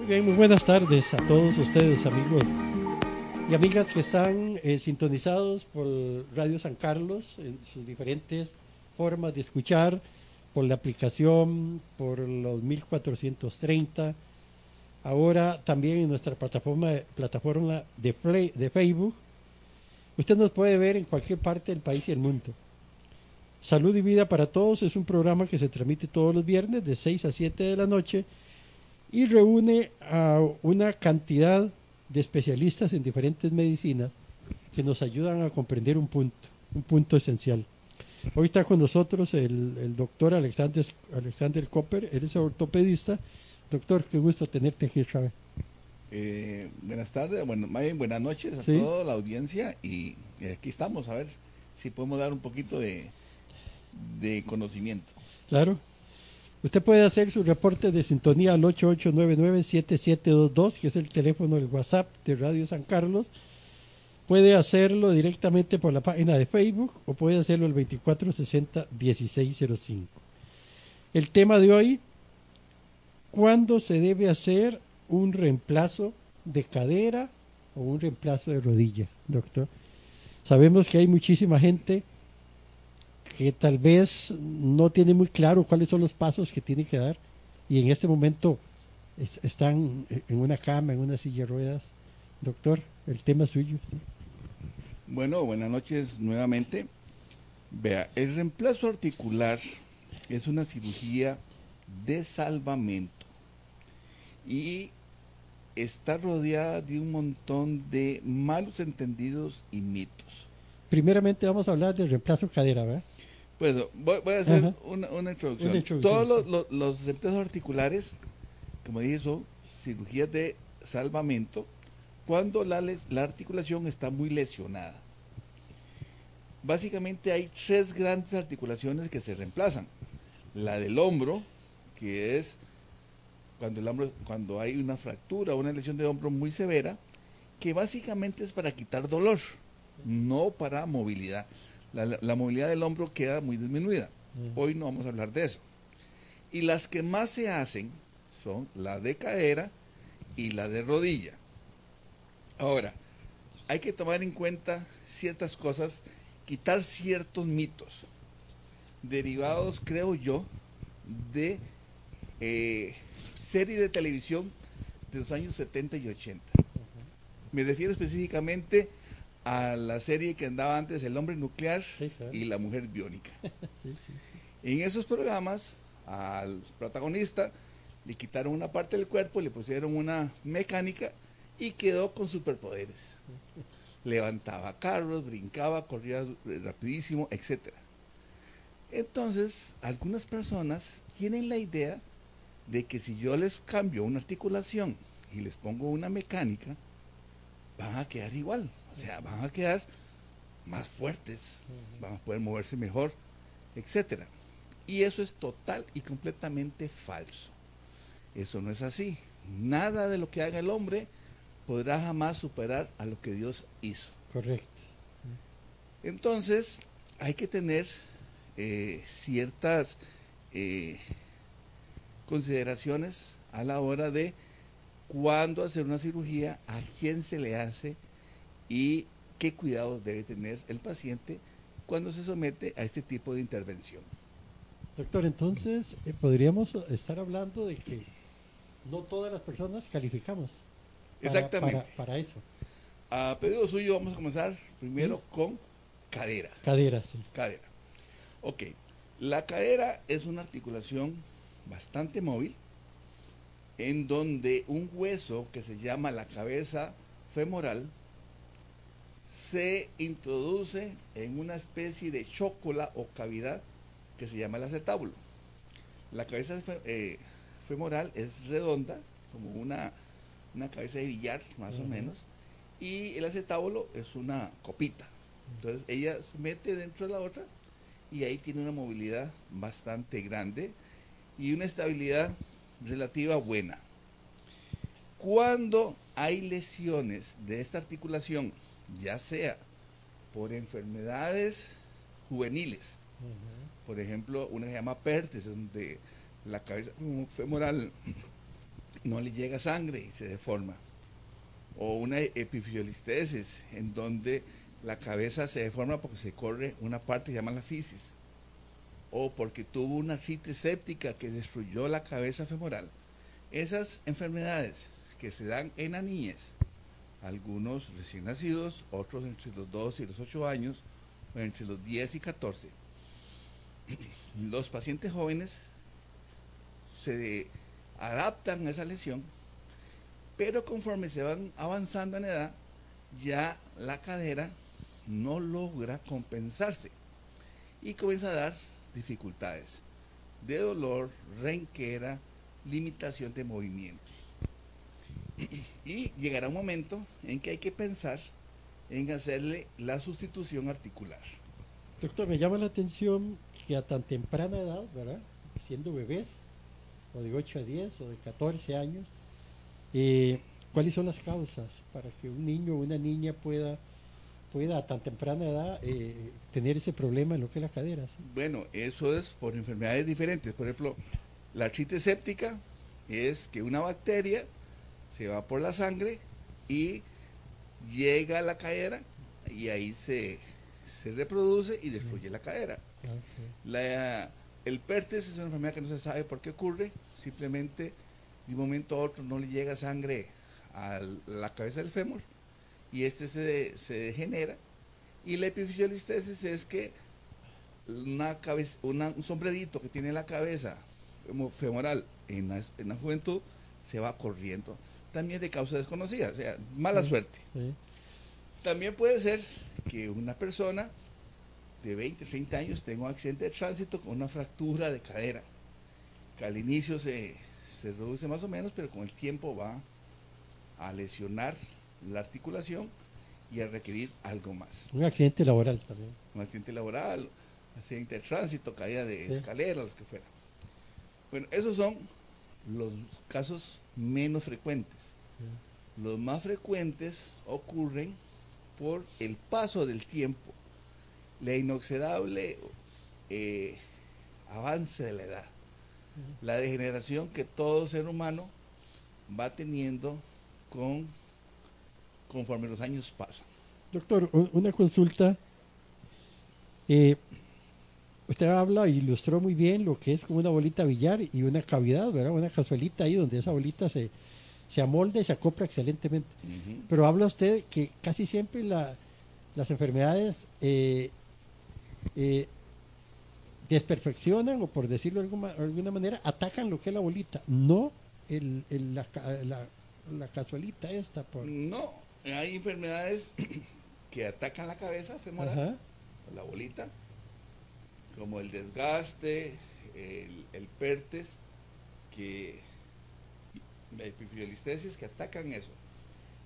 Muy bien, muy buenas tardes a todos ustedes, amigos y amigas que están eh, sintonizados por Radio San Carlos en sus diferentes formas de escuchar, por la aplicación, por los 1430. Ahora también en nuestra plataforma, plataforma de, de Facebook. Usted nos puede ver en cualquier parte del país y el mundo. Salud y Vida para Todos es un programa que se transmite todos los viernes de 6 a 7 de la noche y reúne a una cantidad de especialistas en diferentes medicinas que nos ayudan a comprender un punto, un punto esencial. Hoy está con nosotros el, doctor Alexander, Alexander Copper, él es ortopedista. Doctor, qué gusto tenerte aquí, Chávez. Eh, buenas tardes, bueno, buenas noches a toda la audiencia y aquí estamos a ver si podemos dar un poquito de, de conocimiento. Claro, Usted puede hacer su reporte de sintonía al 8899-7722, que es el teléfono del WhatsApp de Radio San Carlos. Puede hacerlo directamente por la página de Facebook o puede hacerlo al 2460-1605. El tema de hoy, ¿cuándo se debe hacer un reemplazo de cadera o un reemplazo de rodilla, doctor? Sabemos que hay muchísima gente que tal vez no tiene muy claro cuáles son los pasos que tiene que dar y en este momento están en una cama, en una silla de ruedas. Doctor, el tema es suyo. Bueno, buenas noches nuevamente. Vea, el reemplazo articular es una cirugía de salvamento y está rodeada de un montón de malos entendidos y mitos. Primeramente vamos a hablar del reemplazo cadera, ¿verdad? Bueno, voy, a hacer una, introducción. Todos los, los, articulares, como dije, son cirugías de salvamento cuando la, la articulación está muy lesionada. Básicamente hay tres grandes articulaciones que se reemplazan. La del hombro, que es cuando, el hombro, cuando hay una fractura o una lesión de hombro muy severa, que básicamente es para quitar dolor, no para movilidad la, movilidad del hombro queda muy disminuida. Hoy no vamos a hablar de eso. Y las que más se hacen son la de cadera y la de rodilla. Ahora, hay que tomar en cuenta ciertas cosas, quitar ciertos mitos, derivados, creo yo, de eh, serie de televisión de los años 70 y 80. Me refiero específicamente a la serie que andaba antes El hombre nuclear y la mujer biónica. En esos programas, al protagonista le quitaron una parte del cuerpo, le pusieron una mecánica y quedó con superpoderes. Levantaba carros, brincaba, corría rapidísimo, etc. Entonces, algunas personas tienen la idea de que si yo les cambio una articulación y les pongo una mecánica, van a quedar igual. O sea, van a quedar más fuertes, van a poder moverse mejor, etcétera. Y eso es total y completamente falso. Eso no es así. Nada de lo que haga el hombre podrá jamás superar a lo que Dios hizo. Correcto. Entonces, hay que tener eh, ciertas eh, consideraciones a la hora de cuándo hacer una cirugía, a quién se le hace y qué cuidados debe tener el paciente cuando se somete a este tipo de intervención. Doctor, entonces eh, podríamos estar hablando de que no todas las personas calificamos. para- Exactamente. Para, para eso. A pedido suyo vamos a comenzar primero con cadera. Cadera, sí. Cadera. Ok. La cadera es una articulación bastante móvil en donde un hueso que se llama la cabeza femoral se introduce en una especie de chócola o cavidad que se llama el acetábulo. La cabeza fe- eh, femoral es redonda, como una, una cabeza de billar, más o menos, y el acetábulo es una copita. Entonces ella se mete dentro de la otra y ahí tiene una movilidad bastante grande y una estabilidad relativa buena. Cuando hay lesiones de esta articulación, ya sea por enfermedades juveniles, por ejemplo, una que se llama pertes, donde la cabeza femoral no le llega sangre y se deforma. O una epifisiolistesis, en donde la cabeza se deforma porque se corre una parte que se llama la fisis. O porque tuvo una artritis séptica que destruyó la cabeza femoral. Esas enfermedades que se dan en la niñez, algunos recién nacidos, otros entre los 2 y los 8 años, entre los 10 y 14, los pacientes jóvenes se adaptan a esa lesión, pero conforme se van avanzando en edad, ya la cadera no logra compensarse y comienza a dar dificultades de dolor, renquera, limitación de movimientos. Y llegará un momento en que hay que pensar en hacerle la sustitución articular. Doctor, me llama la atención que a tan temprana edad, ¿verdad? Siendo bebés, o de 8 a 10, o de 14 años, eh, ¿cuáles son las causas para que un niño o una niña pueda, pueda a tan temprana edad eh, tener ese problema en lo que es la cadera? sí? Bueno, eso es por enfermedades diferentes. Por ejemplo, la artritis séptica es que una bacteria se va por la sangre y llega a la cadera y ahí se, se reproduce y destruye la cadera. La, el pertes es una enfermedad que no se sabe por qué ocurre, simplemente de un momento a otro no le llega sangre a la cabeza del fémur y este se, se degenera. Y la epifisiolistesis es que una cabeza, una- un sombrerito que tiene la cabeza femo- femoral en la, en la juventud se va corriendo. También de causa desconocida, o sea, mala Sí. suerte. Sí. También puede ser que una persona de 20, 30 años tenga un accidente de tránsito con una fractura de cadera, que al inicio se, se reduce más o menos, pero con el tiempo va a lesionar la articulación y a requerir algo más. Un accidente laboral también. Un accidente laboral, accidente de tránsito, caída de Sí. escaleras, los que fuera. Bueno, esos son los casos menos frecuentes. Los más frecuentes ocurren por el paso del tiempo, la inoxidable eh, avance de la edad, la degeneración que todo ser humano va teniendo con conforme los años pasan. Doctor, una consulta. Eh, usted habla e ilustró muy bien lo que es como una bolita billar y una cavidad, ¿verdad? Una cazuelita ahí donde esa bolita se, se amolda y se acopla excelentemente. Pero habla usted que casi siempre la- las enfermedades eh, eh, desperfeccionan o por decirlo de alguna, alguna manera atacan lo que es la bolita, no el, el- la, la, la cazuelita esta. Por, No, hay enfermedades que atacan la cabeza femoral, Ajá. la bolita, como el desgaste, el, el pertes, que la epifisiolistesis que atacan eso.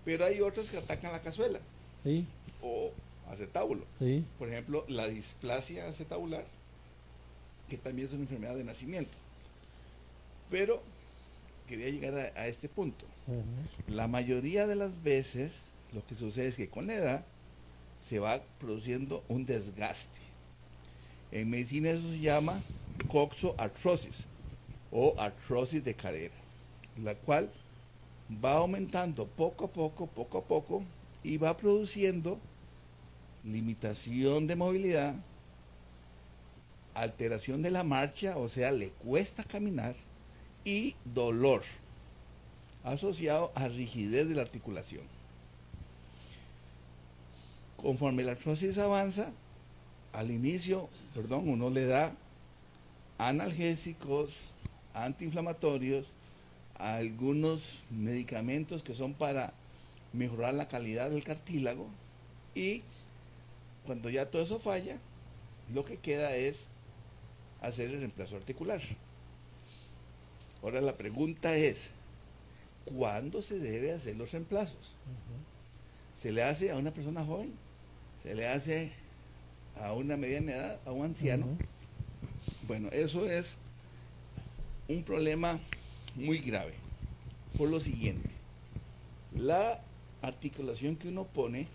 Pero hay otras que atacan la cazuela Sí. o acetábulo. Sí. Por ejemplo, la displasia acetabular, que también es una enfermedad de nacimiento. Pero quería llegar a, a este punto. La mayoría de las veces lo que sucede es que con la edad se va produciendo un desgaste. En medicina eso se llama coxoartrosis o artrosis de cadera, la cual va aumentando poco a poco, poco a poco y va produciendo limitación de movilidad, alteración de la marcha, o sea, le cuesta caminar y dolor asociado a rigidez de la articulación. Conforme la artrosis avanza, al inicio, perdón, uno le da analgésicos, antiinflamatorios, algunos medicamentos que son para mejorar la calidad del cartílago y cuando ya todo eso falla, lo que queda es hacer el reemplazo articular. Ahora la pregunta es, ¿cuándo se debe hacer los reemplazos? ¿Se le hace a una persona joven? ¿Se le hace a una mediana edad, a un anciano? Bueno, eso es un problema muy grave. Por lo siguiente, la articulación que uno pone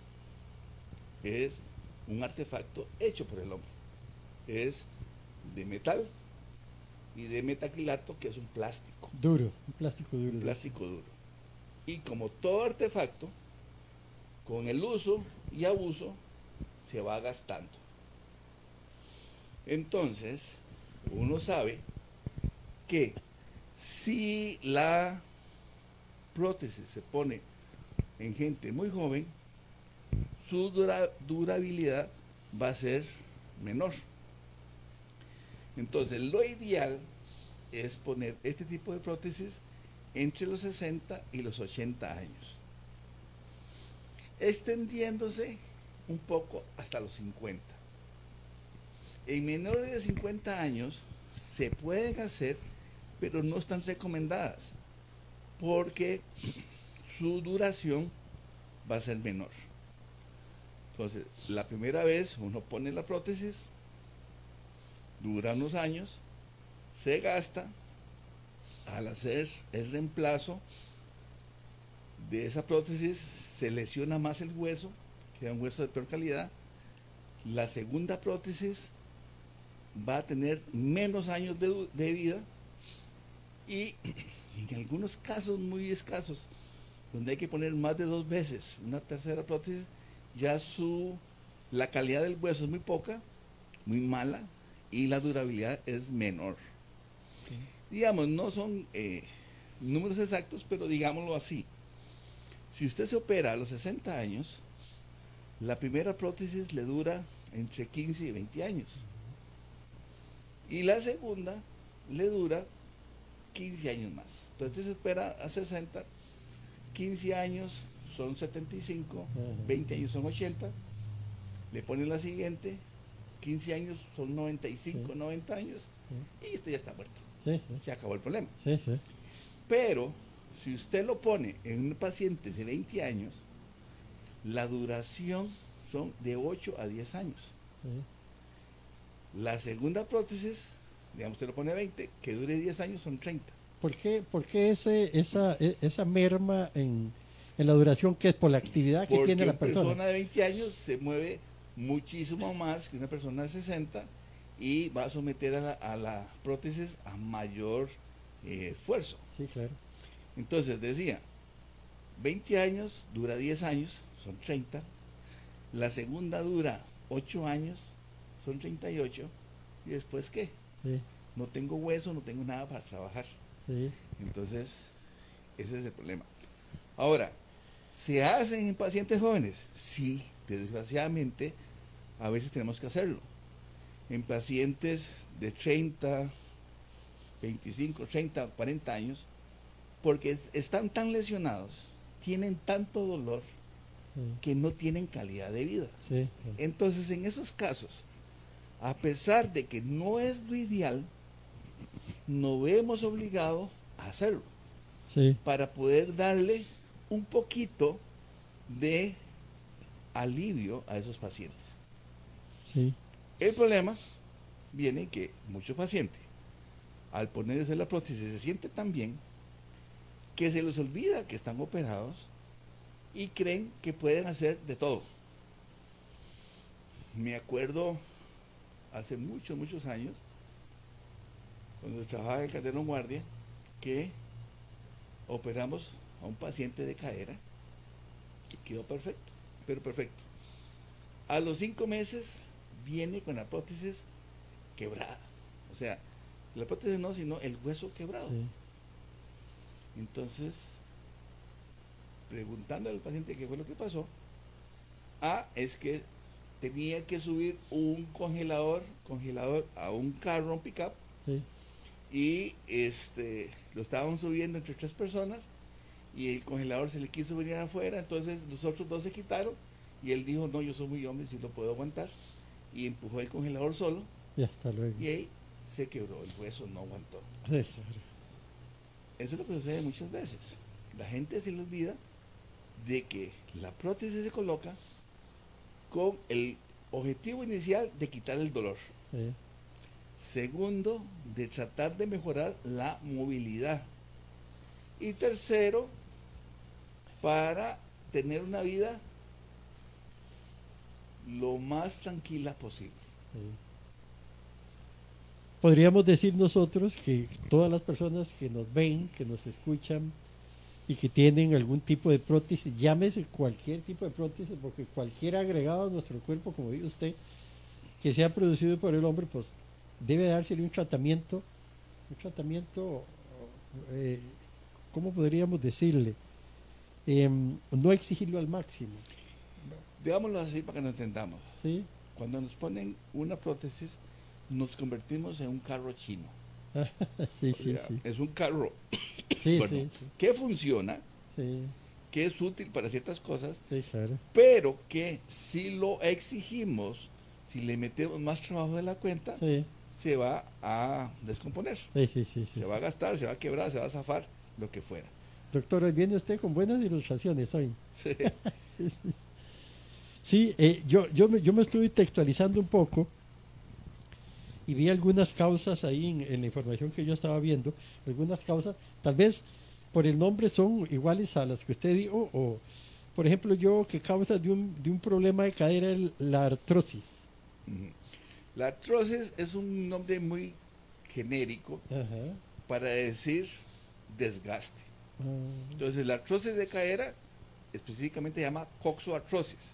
es un artefacto hecho por el hombre. Es de metal y de metacrilato, que es un plástico, Duro, un plástico duro. un plástico duro. Y como todo artefacto, con el uso y abuso, se va gastando. Entonces, uno sabe que si la prótesis se pone en gente muy joven, su dura- durabilidad va a ser menor. Entonces, lo ideal es poner este tipo de prótesis entre los 60 y los 80 años, extendiéndose un poco hasta los 50. En menores de 50 años se pueden hacer, pero no están recomendadas, porque su duración va a ser menor. Entonces, la primera vez uno pone la prótesis, dura unos años, se gasta, al hacer el reemplazo de esa prótesis se lesiona más el hueso, queda un hueso de peor calidad. La segunda prótesis va a tener menos años de, de vida y en algunos casos muy escasos, donde hay que poner más de dos veces una tercera prótesis, ya su la calidad del hueso es muy poca, muy mala y la durabilidad es menor. Digamos, no son eh, números exactos, pero digámoslo así. Si usted se opera a los 60 años, la primera prótesis le dura entre 15 y 20 años. Y la segunda le dura 15 años más. Entonces se espera a 60, 15 años son 75, Ajá. 20 años son 80, le ponen la siguiente, 15 años son 95, Sí. 90 años, y usted ya está muerto. Sí, sí, Se acabó el problema. sí, sí. Pero si usted lo pone en un paciente de 20 años, la duración son de 8 a 10 años. La segunda prótesis, digamos, usted lo pone a 20, que dure 10 años son 30. ¿Por qué, por qué ese, esa, e- esa merma en, en la duración que es por la actividad que Porque tiene la una persona? persona de 20 años se mueve muchísimo más que una persona de 60 y va a someter a la, a la prótesis a mayor eh, esfuerzo. Sí, claro. Entonces decía, 20 años dura 10 años, son 30. La segunda dura 8 años, son 38. ¿Y después qué? Sí, No tengo hueso, no tengo nada para trabajar. sí. Entonces, ese es el problema. Ahora, ¿se hacen en pacientes jóvenes? Sí, desgraciadamente, a veces tenemos que hacerlo. En pacientes de 30, 25, 30, 40 años, porque están tan lesionados, tienen tanto dolor sí, que no tienen calidad de vida. sí, Entonces, en esos casos, a pesar de que no es lo ideal, nos vemos obligados a hacerlo sí, para poder darle un poquito de alivio a esos pacientes. Sí. El problema viene que muchos pacientes, al ponerse la prótesis, se sienten tan bien que se les olvida que están operados y creen que pueden hacer de todo. Me acuerdo hace muchos, muchos años, cuando trabajaba en Calderón Guardia, que operamos a un paciente de cadera y quedó perfecto, pero perfecto. A los cinco meses viene con la prótesis quebrada. O sea, la prótesis no, sino el hueso quebrado. sí. Entonces, preguntándole al paciente qué fue lo que pasó, ah, es que tenía que subir un congelador, congelador a un carro, un pickup, sí. y este lo estaban subiendo entre tres personas y el congelador se le quiso venir afuera, entonces los otros dos se quitaron y él dijo, no, yo soy muy hombre, si lo puedo aguantar, y empujó el congelador solo Y hasta luego. y ahí se quebró, el hueso no aguantó. Sí, claro. Eso es lo que sucede muchas veces. La gente se le olvida de que la prótesis se coloca con el objetivo inicial de quitar el dolor. Sí. Segundo, de tratar de mejorar la movilidad. Y tercero, para tener una vida lo más tranquila posible. Sí. Podríamos decir nosotros que todas las personas que nos ven, que nos escuchan y que tienen algún tipo de prótesis, llámese cualquier tipo de prótesis, porque cualquier agregado a nuestro cuerpo, como dice usted, que sea producido por el hombre, pues debe dársele un tratamiento, un tratamiento, eh, ¿cómo podríamos decirle? Em, no exigirlo al máximo. Digámoslo así para que nos entendamos. ¿sí? Cuando nos ponen una prótesis, nos convertimos en un carro chino. sí, O sí, sea, sí. Es un carro Sí, bueno, sí, sí, que funciona, que es útil para ciertas cosas, claro. pero que si lo exigimos, si le metemos más trabajo de la cuenta, se va a descomponer, se va a gastar, se va a quebrar, se va a zafar, lo que fuera. Doctor, hoy viene usted con buenas ilustraciones hoy. Sí. Sí, eh, yo, yo, me, yo me estuve textualizando un poco y vi algunas causas ahí en, en la información que yo estaba viendo, algunas causas, tal vez por el nombre son iguales a las que usted dijo, o por ejemplo yo que causa de un, de un problema de cadera es la artrosis. La artrosis es un nombre muy genérico Ajá. para decir desgaste. Ah, Entonces, la artrosis de cadera específicamente se llama coxoartrosis.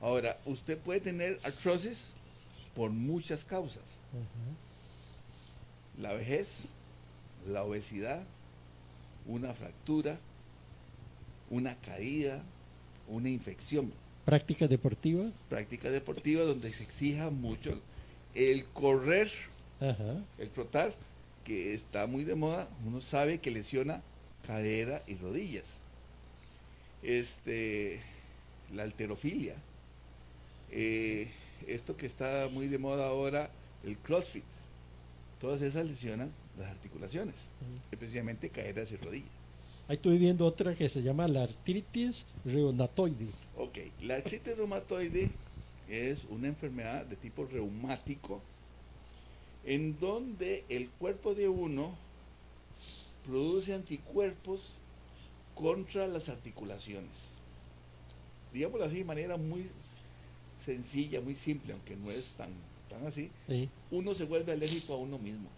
Ahora, usted puede tener artrosis por muchas causas. La vejez, la obesidad, una fractura, una caída, una infección. Prácticas deportivas. Práctica deportiva donde se exija mucho el correr, Ajá. el trotar, que está muy de moda, uno sabe que lesiona cadera y rodillas. Este, la alterofilia, eh, esto que está muy de moda ahora, el crossfit, todas esas lesionan las articulaciones, especialmente caderas y rodillas. Ahí estoy viendo otra que se llama la artritis reumatoide. Ok, la artritis reumatoide es una enfermedad de tipo reumático en donde el cuerpo de uno produce anticuerpos contra las articulaciones. Digámoslo así de manera muy sencilla, muy simple, aunque no es tan, tan así. Sí. Uno se vuelve alérgico a uno mismo.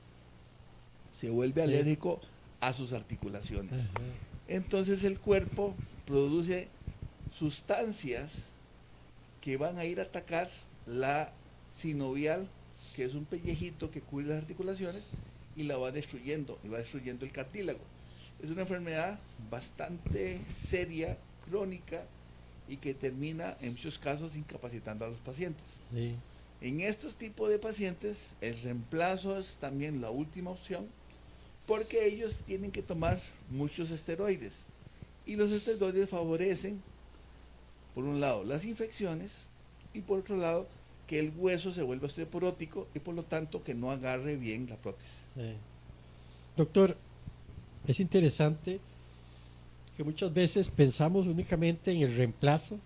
Se vuelve Sí. alérgico a sus articulaciones. Ajá. Entonces el cuerpo produce sustancias que van a ir a atacar la sinovial, que es un pellejito que cubre las articulaciones, y la va destruyendo, y va destruyendo el cartílago. Es una enfermedad bastante seria, crónica, y que termina en muchos casos incapacitando a los pacientes. Sí. En estos tipos de pacientes, el reemplazo es también la última opción, porque ellos tienen que tomar muchos esteroides. Y los esteroides favorecen, por un lado, las infecciones y por otro lado, que el hueso se vuelva osteoporótico y por lo tanto que no agarre bien la prótesis. Doctor, es interesante que muchas veces pensamos únicamente en el reemplazo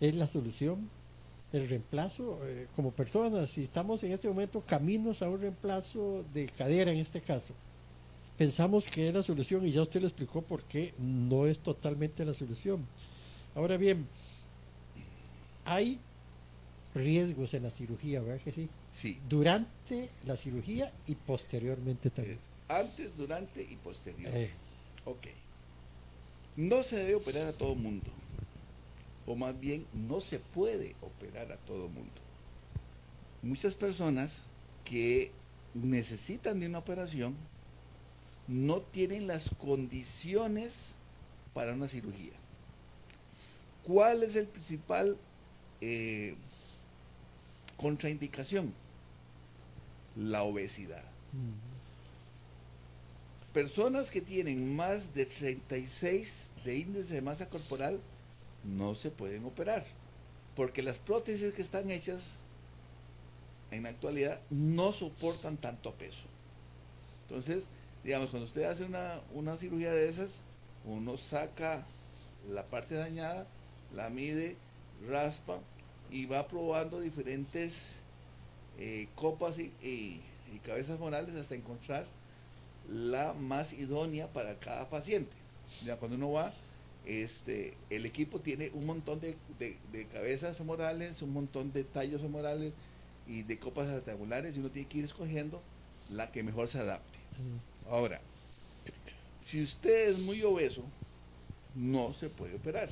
es la solución, el reemplazo eh, como personas. Si estamos en este momento caminos a un reemplazo de cadera en este caso, pensamos que es la solución y ya usted lo explicó por qué no es totalmente la solución. Ahora bien, hay riesgos en la cirugía, ¿verdad que sí? Sí. Durante la cirugía y posteriormente también. Antes, durante y posterior. Eh, Ok. No se debe operar a todo mundo. O más bien, no se puede operar a todo mundo. Muchas personas que necesitan de una operación no tienen las condiciones para una cirugía. ¿Cuál es el principal eh, contraindicación? La obesidad. Personas que tienen más de 36 de índice de masa corporal no se pueden operar, porque las prótesis que están hechas en la actualidad no soportan tanto peso. Entonces, digamos, cuando usted hace una, una cirugía de esas, uno saca la parte dañada, la mide, raspa y va probando diferentes eh, copas y, y- y cabezas morales hasta encontrar la más idónea para cada paciente. Ya cuando uno va, este, el equipo tiene un montón de, de- de cabezas femorales, un montón de tallos femorales y de copas rectangulares y uno tiene que ir escogiendo la que mejor se adapte. Ahora, si usted es muy obeso, no se puede operar.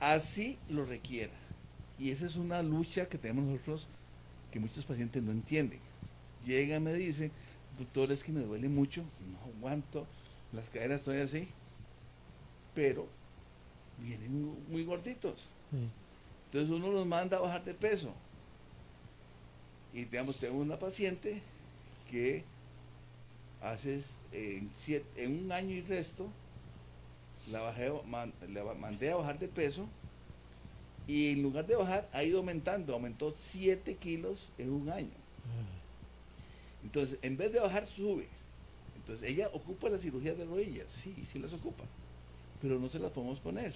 Así lo requiera. Y esa es una lucha que tenemos nosotros que muchos pacientes no entienden. Llegan y me dicen, doctor, es que me duele mucho, no aguanto, las caderas estoy así, pero vienen muy- gorditos. sí. Entonces uno los manda a bajar de peso. Y digamos, tengo una paciente que hace en, siete- en un año y resto, la bajé, man- la mandé a bajar de peso y en lugar de bajar ha ido aumentando, aumentó 7 kilos en un año. Entonces, en vez de bajar, sube. Entonces, ella ocupa la cirugía de rodillas, sí, sí las ocupa, pero no se las podemos poner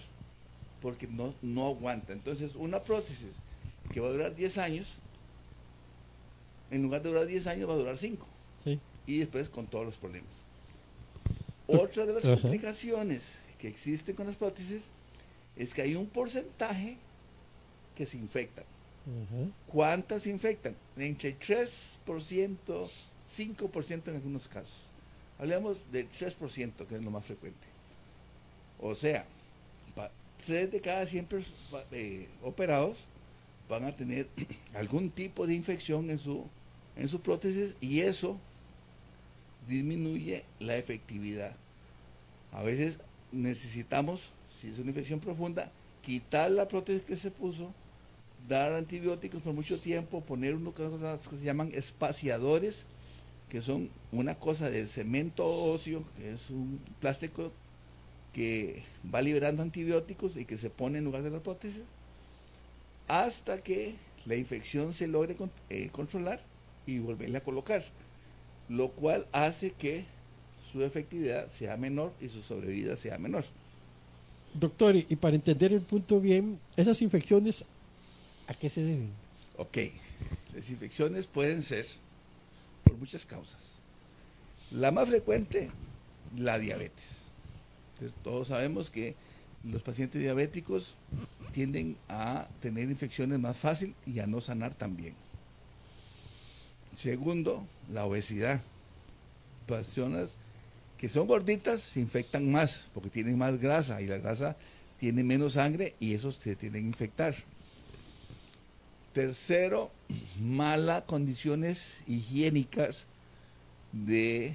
porque no, no aguanta. Entonces, una prótesis que va a durar 10 años, en lugar de durar 10 años, va a durar 5 Sí. y después con todos los problemas. Otra de las Ajá. complicaciones que existen con las prótesis es que hay un porcentaje que se infectan. Ajá. ¿Cuántas se infectan? Entre 3%, 5% en algunos casos. Hablemos de 3%, que es lo más frecuente. O sea, 3 de cada 100 pers- pa- eh, operados van a tener algún tipo de infección en su, en su prótesis y eso disminuye la efectividad. A veces necesitamos, si es una infección profunda, quitar la prótesis que se puso, dar antibióticos por mucho tiempo, poner cosas que se llaman espaciadores, que son una cosa de cemento óseo, que es un plástico que va liberando antibióticos y que se pone en lugar de la prótesis, hasta que la infección se logre con- eh, controlar y volverla a colocar, lo cual hace que su efectividad sea menor y su sobrevida sea menor. Doctor, y y para entender el punto bien, esas infecciones, ¿a qué se deben? Ok, las infecciones pueden ser por muchas causas. La más frecuente, la diabetes. Entonces, todos sabemos que los pacientes diabéticos tienden a tener infecciones más fácil y a no sanar tan bien. Segundo, la obesidad. Personas que son gorditas se infectan más porque tienen más grasa y la grasa tiene menos sangre y esos se tienden a infectar. Tercero, malas condiciones higiénicas de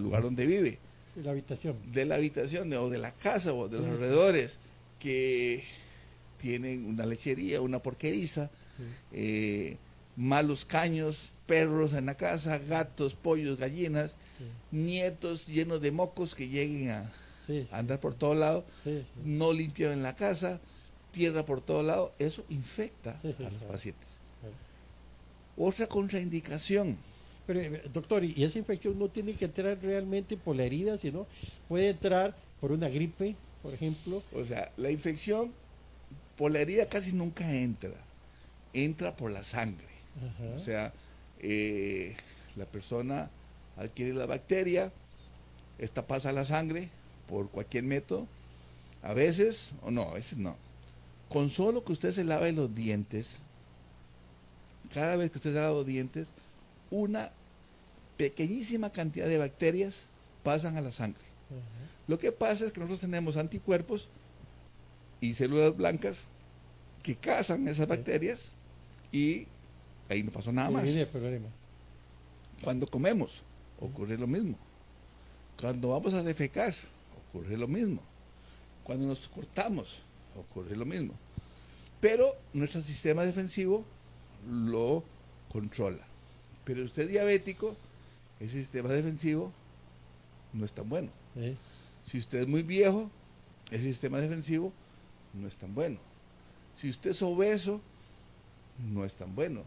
lugar donde vive, La habitación. de la habitación o de la casa o de los alrededores que tienen una lechería, una porqueriza, Sí. eh, malos caños, perros en la casa, gatos, pollos, gallinas, Sí. nietos llenos de mocos que lleguen a, Sí, a andar por sí, sí. no limpio en la casa, tierra por todos lados, eso infecta a los pacientes. Otra contraindicación, Pero, eh, doctor, y esa infección no tiene que entrar realmente por la herida, sino puede entrar por una gripe, por ejemplo. o sea, la infección por la herida casi nunca entra, entra por la sangre. Ajá. O sea, eh, la persona adquiere la bacteria, esta pasa a la sangre por cualquier método, a veces, o no, a veces no. Con solo que usted se lave los dientes, cada vez que usted se lava los dientes, una pequeñísima cantidad de bacterias pasan a la sangre. Lo que pasa es que nosotros tenemos anticuerpos y células blancas que cazan esas bacterias y ahí no pasó nada más. Cuando comemos, ocurre lo mismo. Cuando vamos a defecar, ocurre lo mismo. Cuando nos cortamos, ocurre lo mismo. Pero nuestro sistema defensivo lo controla. Pero usted es diabético, ese sistema defensivo no es tan bueno. ¿eh? Si usted es muy viejo, ese sistema defensivo no es tan bueno. Si usted es obeso, no es tan bueno.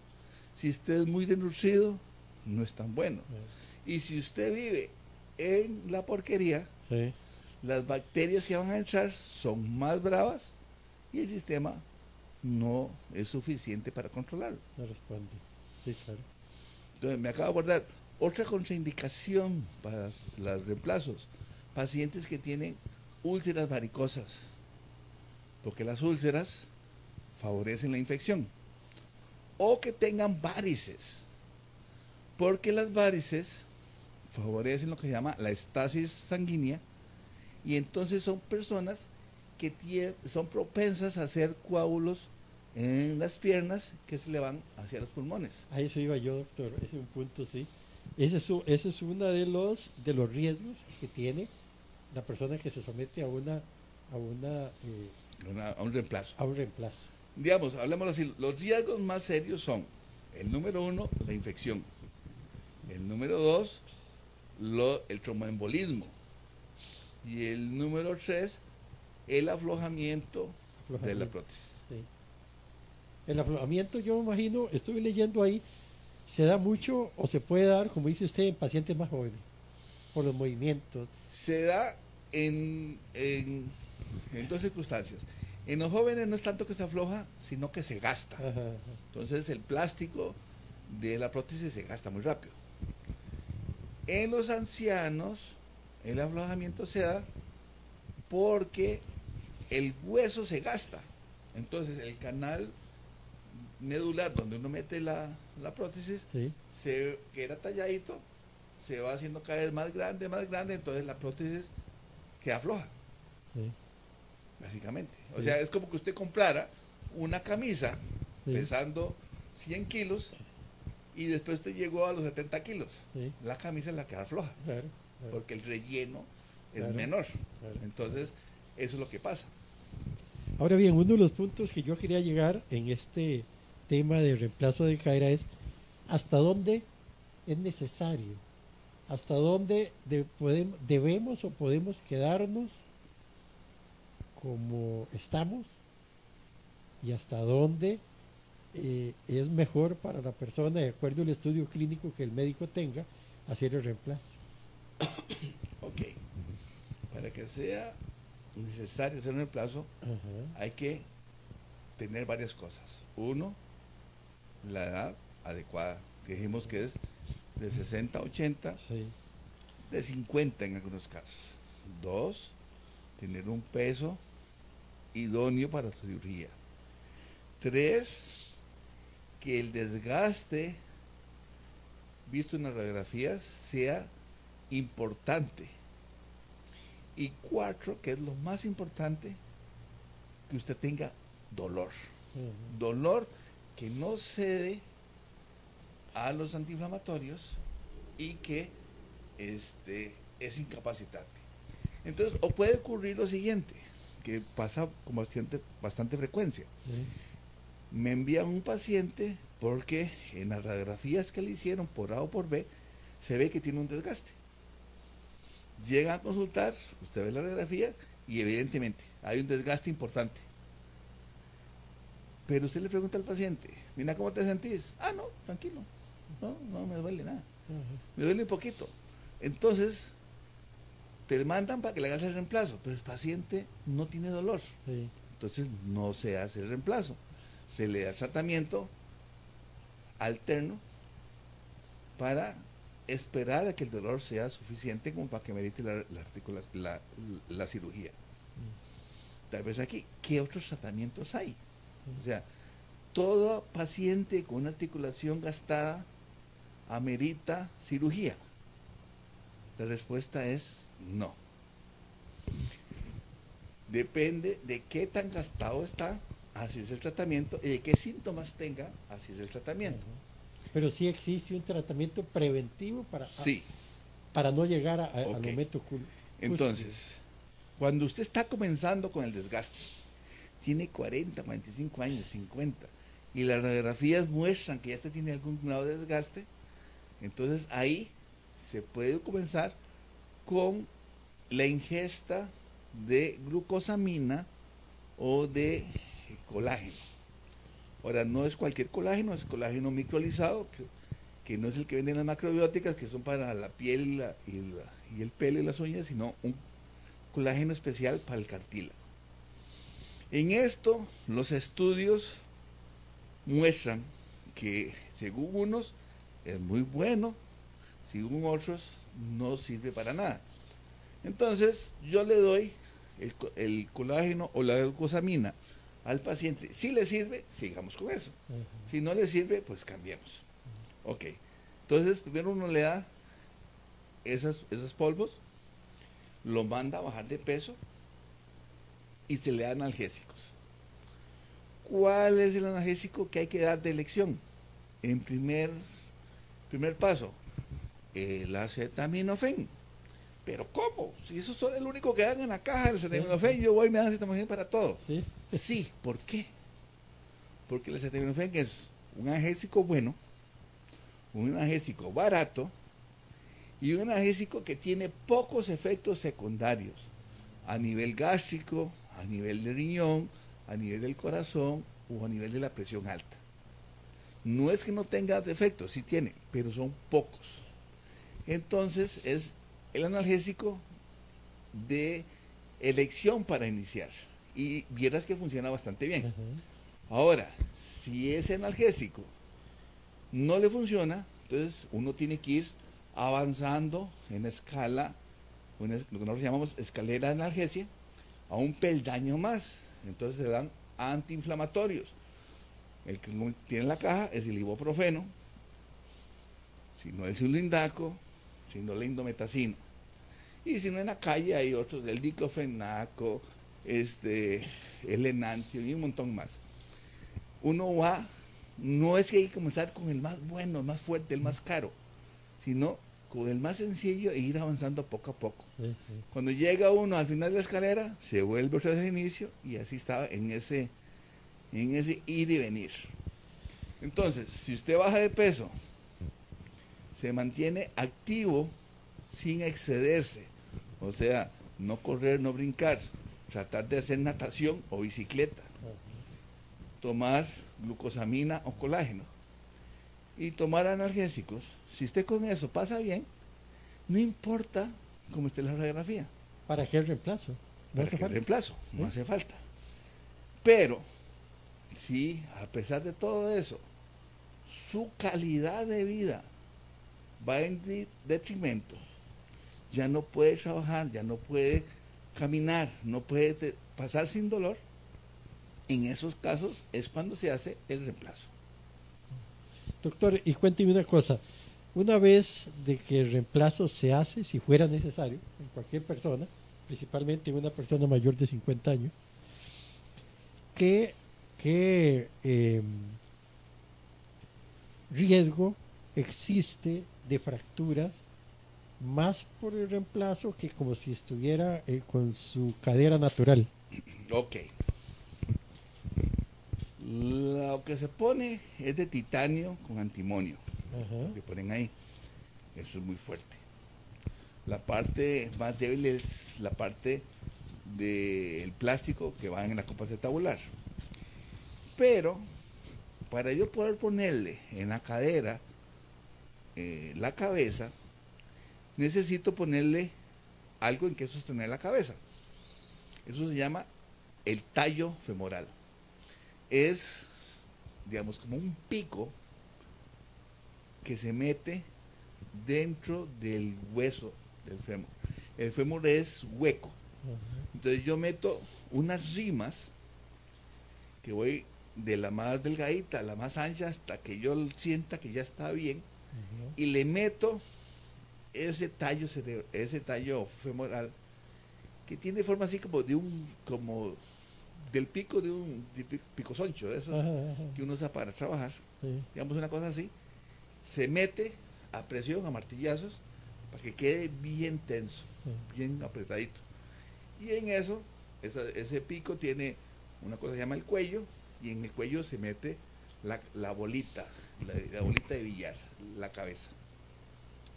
Si usted es muy desnutrido, no es tan bueno. Y si usted vive en la porquería, las bacterias que van a entrar son más bravas y el sistema no es suficiente para controlarlo. No responde. Sí, claro. Entonces, me acabo de acordar, otra contraindicación para los reemplazos, pacientes que tienen úlceras varicosas, porque las úlceras favorecen la infección, o que tengan varices, porque las varices favorecen lo que se llama la estasis sanguínea, y entonces son personas que son propensas a hacer coágulos en las piernas que se le van hacia los pulmones. A eso iba yo, doctor. Ese es un punto, sí. Ese es, ese es uno de los, de los riesgos que tiene la persona que se somete a una, a una, eh, Una- a un reemplazo. a un reemplazo. Digamos, hablemos así, los riesgos más serios son, el número uno, la infección. El número dos, lo- el tromboembolismo. Y el número tres, el aflojamiento, de la prótesis. Sí. El aflojamiento, yo me imagino, estuve leyendo ahí, se da mucho o se puede dar, como dice usted, en pacientes más jóvenes, por los movimientos. Se da en, en, en dos circunstancias. En los jóvenes no es tanto que se afloja, sino que se gasta. Ajá, ajá. Entonces el plástico de la prótesis se gasta muy rápido. En los ancianos el aflojamiento se da porque el hueso se gasta. Entonces el canal medular donde uno mete la, la prótesis, Sí, se, que era talladito, se va haciendo cada vez más grande, más grande, entonces la prótesis queda floja sí, básicamente. O Sí. sea, es como que usted comprara una camisa pesando 100 kilos y después usted llegó a los 70 kilos. La camisa la queda floja, claro. claro. porque el relleno es Claro, menor. Entonces, eso es lo que pasa. Ahora bien, uno de los puntos que yo quería llegar en este tema de reemplazo de cadera es hasta dónde es necesario, hasta dónde de- debemos o podemos quedarnos como estamos y hasta dónde eh, es mejor para la persona, de acuerdo al estudio clínico que el médico tenga, hacer el reemplazo. Ok. Para que sea necesario hacer un reemplazo, hay que tener varias cosas. Uno, la edad adecuada, que dijimos que es de 60 a 80, sí, de 50 en algunos casos. Dos, tener un peso idóneo para la cirugía. Tres, que el desgaste visto en las radiografías sea importante. Y cuatro, que es lo más importante, que usted tenga dolor. Dolor que no cede a los antiinflamatorios y que este, es incapacitante. Entonces, o puede ocurrir lo siguiente, que pasa con bastante, bastante frecuencia. sí, Me envían un paciente porque en las radiografías que le hicieron por A o por B, se ve que tiene un desgaste. Llega a consultar, usted ve la radiografía y evidentemente hay un desgaste importante. Pero usted le pregunta al paciente, mira cómo te sentís. Ah, no, tranquilo. No, no me duele nada. Me duele un poquito. Entonces, te mandan para que le hagas el reemplazo, pero el paciente no tiene dolor. sí, Entonces no se hace el reemplazo. Se le da tratamiento alterno para esperar a que el dolor sea suficiente como para que merite la, la, la cirugía. Tal vez aquí, ¿qué otros tratamientos hay? O sea, todo paciente con una articulación gastada amerita cirugía. La respuesta es no. Depende de qué tan gastado está, así es el tratamiento, y de qué síntomas tenga, así es el tratamiento. Pero sí existe un tratamiento preventivo para, sí. para no llegar a, al momento Entonces, cuando usted está comenzando con el desgaste, tiene 40, 45 años, 50, y las radiografías muestran que ya usted tiene algún grado de desgaste, entonces ahí se puede comenzar con la ingesta de glucosamina o de colágeno. Ahora, no es cualquier colágeno, es colágeno microalizado, que, no es el que venden las macrobióticas, que son para la piel y, y el pelo y las uñas, sino un colágeno especial para el cartílago. En esto, los estudios muestran que, según unos, es muy bueno, según otros, no sirve para nada. Entonces, yo le doy el, colágeno o la glucosamina al paciente. Si le sirve, sigamos con eso. Si no le sirve, pues cambiemos. Ok. Entonces, primero uno le da esas, esos polvos, lo manda a bajar de peso y se le da analgésicos. ¿Cuál es el analgésico que hay que dar de elección? En primer, primer paso, el acetaminofén pero ¿cómo? Si eso es el único que dan en la caja del acetaminofén, yo voy y me dan acetaminofén para todo. Sí. sí, ¿por qué? Porque el acetaminofén es un analgésico bueno, un analgésico barato y un analgésico que tiene pocos efectos secundarios a nivel gástrico, a nivel de riñón, a nivel del corazón o a nivel de la presión alta. No es que no tenga defectos, sí tiene, pero son pocos. Entonces es el analgésico de elección para iniciar. Y vieras que funciona bastante bien. Ahora, si ese analgésico no le funciona, entonces uno tiene que ir avanzando en escala, lo que nosotros llamamos escalera de analgesia, a un peldaño más. Entonces se dan antiinflamatorios. El que tiene en la caja es el ibuprofeno, si no es el lindaco, sino la indometacina. Y si no en la calle hay otros, el diclofenaco, este, el enantio y un montón más. Uno va, no es que hay que comenzar con el más bueno, el más fuerte, el más caro, sino con el más sencillo e ir avanzando poco a poco. Cuando llega uno al final de la escalera, se vuelve otra vez al inicio y así estaba en ese, en ese ir y venir. Entonces, si usted baja de peso, se mantiene activo sin excederse. O sea, no correr, no brincar, tratar de hacer natación o bicicleta, tomar glucosamina o colágeno y tomar analgésicos. Si usted con eso pasa bien, no importa cómo esté la radiografía. ¿Para qué reemplazo? ¿Para qué reemplazo? No ¿Eh? hace falta. Pero, si a pesar de todo eso, su calidad de vida va en detrimento, ya no puede trabajar, ya no puede caminar, no puede pasar sin dolor, en esos casos es cuando se hace el reemplazo. Doctor, y cuénteme una cosa, una vez de que el reemplazo se hace, si fuera necesario, en cualquier persona, principalmente en una persona mayor de 50 años, ¿qué, em, riesgo existe de fracturas más por el reemplazo que como si estuviera eh, con su cadera natural. Ok. Lo que se pone es de titanio con antimonio. Que ponen ahí. Eso es muy fuerte. La parte más débil es la parte del plástico que va en la copa tabular. Pero para yo poder ponerle en la cadera eh, la cabeza, necesito ponerle algo en que sostener la cabeza. Eso se llama el tallo femoral. Es, digamos, como un pico que se mete dentro del hueso del fémur. El fémur es hueco. Entonces yo meto unas rimas que voy de la más delgadita a la más ancha hasta que yo sienta que ya está bien y le meto ese tallo ese tallo femoral que tiene forma así como de un como del pico de un pico soncho eso que uno usa para trabajar digamos una cosa así se mete a presión a martillazos para que quede bien tenso bien apretadito y en eso ese pico tiene una cosa que se llama el cuello y en el cuello se mete la, bolita, la, bolita de billar, la cabeza.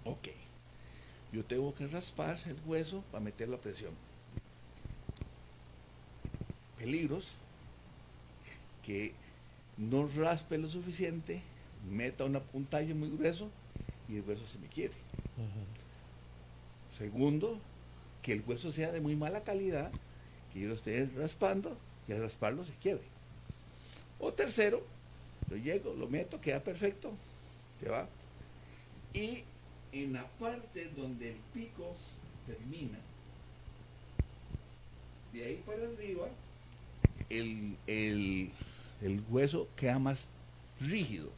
Ok. Yo tengo que raspar el hueso para meter la presión. Peligros que no raspe lo suficiente, meta un tallo muy grueso y el hueso se me quiere. Segundo, que el hueso sea de muy mala calidad, que yo lo esté raspando y al rasparlo se quiebre. O tercero, lo llego, lo meto, queda perfecto, se va. Y en la parte donde el pico termina, de ahí para arriba, el, hueso queda más rígido,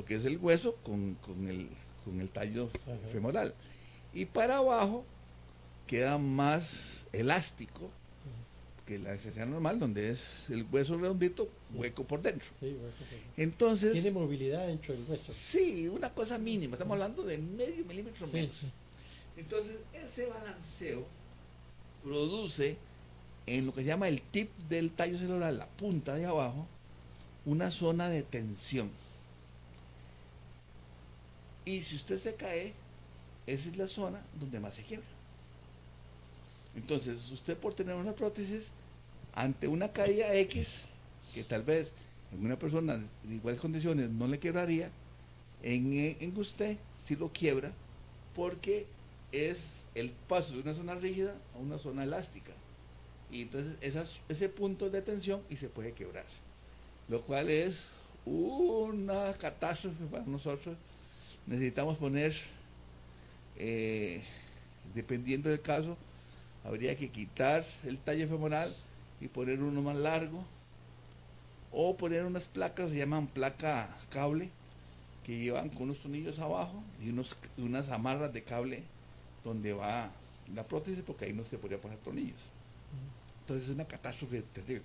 porque es el hueso con, el, con el tallo femoral. Y para abajo queda más elástico que la necesidad normal, donde es el hueso redondito, hueco por dentro. Entonces. Tiene movilidad dentro del hueso. Sí, una cosa mínima. Estamos hablando de medio milímetro menos. Entonces, ese balanceo produce en lo que se llama el tip del tallo celular, la punta de abajo, una zona de tensión. Y si usted se cae, esa es la zona donde más se quiebra. Entonces, usted por tener una prótesis, ante una caída X, que tal vez en una persona de iguales condiciones no le quebraría, en, usted sí lo quiebra porque es el paso de una zona rígida a una zona elástica. Y entonces ese punto de tensión y se puede quebrar. Lo cual es una catástrofe para nosotros. Necesitamos poner, eh, dependiendo del caso, habría que quitar el talle femoral y poner uno más largo o poner unas placas, se llaman placa cable, que llevan con unos tornillos abajo y unos, unas amarras de cable donde va la prótesis, porque ahí no se podría poner tornillos. Entonces es una catástrofe terrible.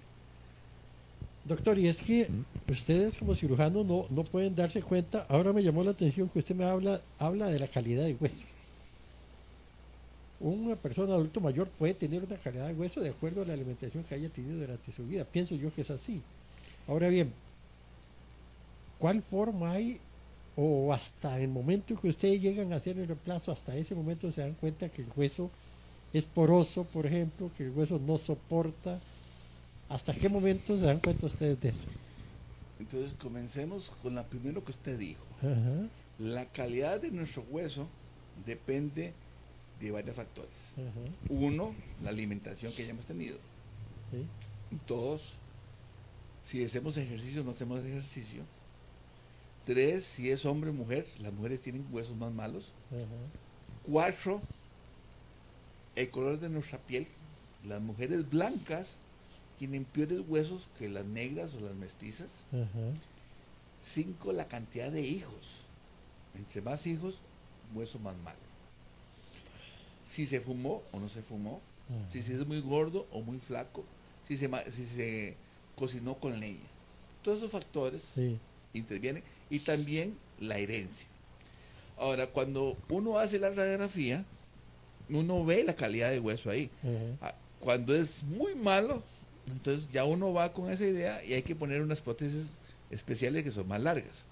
Doctor, y es que ustedes como cirujanos no, no pueden darse cuenta, ahora me llamó la atención que usted me habla, habla de la calidad del hueso una persona adulto mayor puede tener una calidad de hueso de acuerdo a la alimentación que haya tenido durante su vida. Pienso yo que es así. Ahora bien, ¿cuál forma hay o hasta el momento que ustedes llegan a hacer el reemplazo, hasta ese momento se dan cuenta que el hueso es poroso, por ejemplo, que el hueso no soporta? ¿Hasta qué momento se dan cuenta ustedes de eso? Entonces comencemos con la primero que usted dijo. La calidad de nuestro hueso depende de varios factores. Uno, la alimentación que hayamos tenido. Dos, si hacemos ejercicio o no hacemos ejercicio. Tres, si es hombre o mujer, las mujeres tienen huesos más malos. Cuatro, el color de nuestra piel. Las mujeres blancas tienen peores huesos que las negras o las mestizas. Cinco, la cantidad de hijos. Entre más hijos, hueso más malo si se fumó o no se fumó, si se es muy gordo o muy flaco, si se, si se cocinó con leña. Todos esos factores intervienen y también la herencia. Ahora, cuando uno hace la radiografía, uno ve la calidad de hueso ahí. Ah, cuando es muy malo, entonces ya uno va con esa idea y hay que poner unas prótesis especiales que son más largas.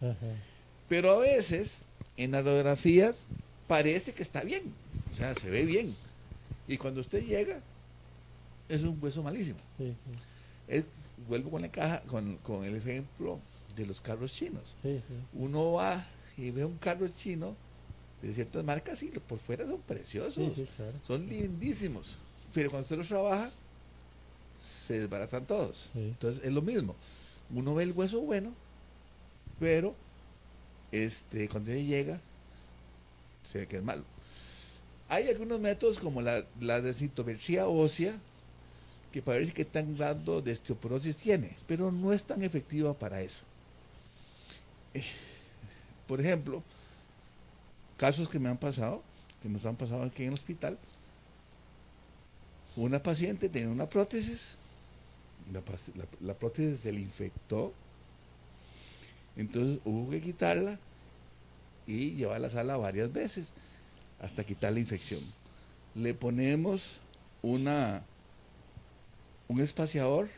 Pero a veces, en radiografías, parece que está bien. O sea, se ve bien. Y cuando usted llega, es un hueso malísimo. vuelvo con la caja, con, el ejemplo de los carros chinos. Uno va y ve un carro chino de ciertas marcas y por fuera son preciosos, son lindísimos. Pero cuando usted los trabaja, se desbaratan todos. Sí. Entonces es lo mismo. Uno ve el hueso bueno, pero este, cuando llega, se ve que es malo. Hay algunos métodos como la, la densitometría ósea, que para ver qué tan grado de osteoporosis tiene, pero no es tan efectiva para eso. Eh, por ejemplo, casos que me han pasado, que nos han pasado aquí en el hospital, una paciente tenía una prótesis, la, prótesis se le infectó, entonces hubo que quitarla y llevarla a la sala varias veces hasta quitar la infección. Le ponemos una un espaciador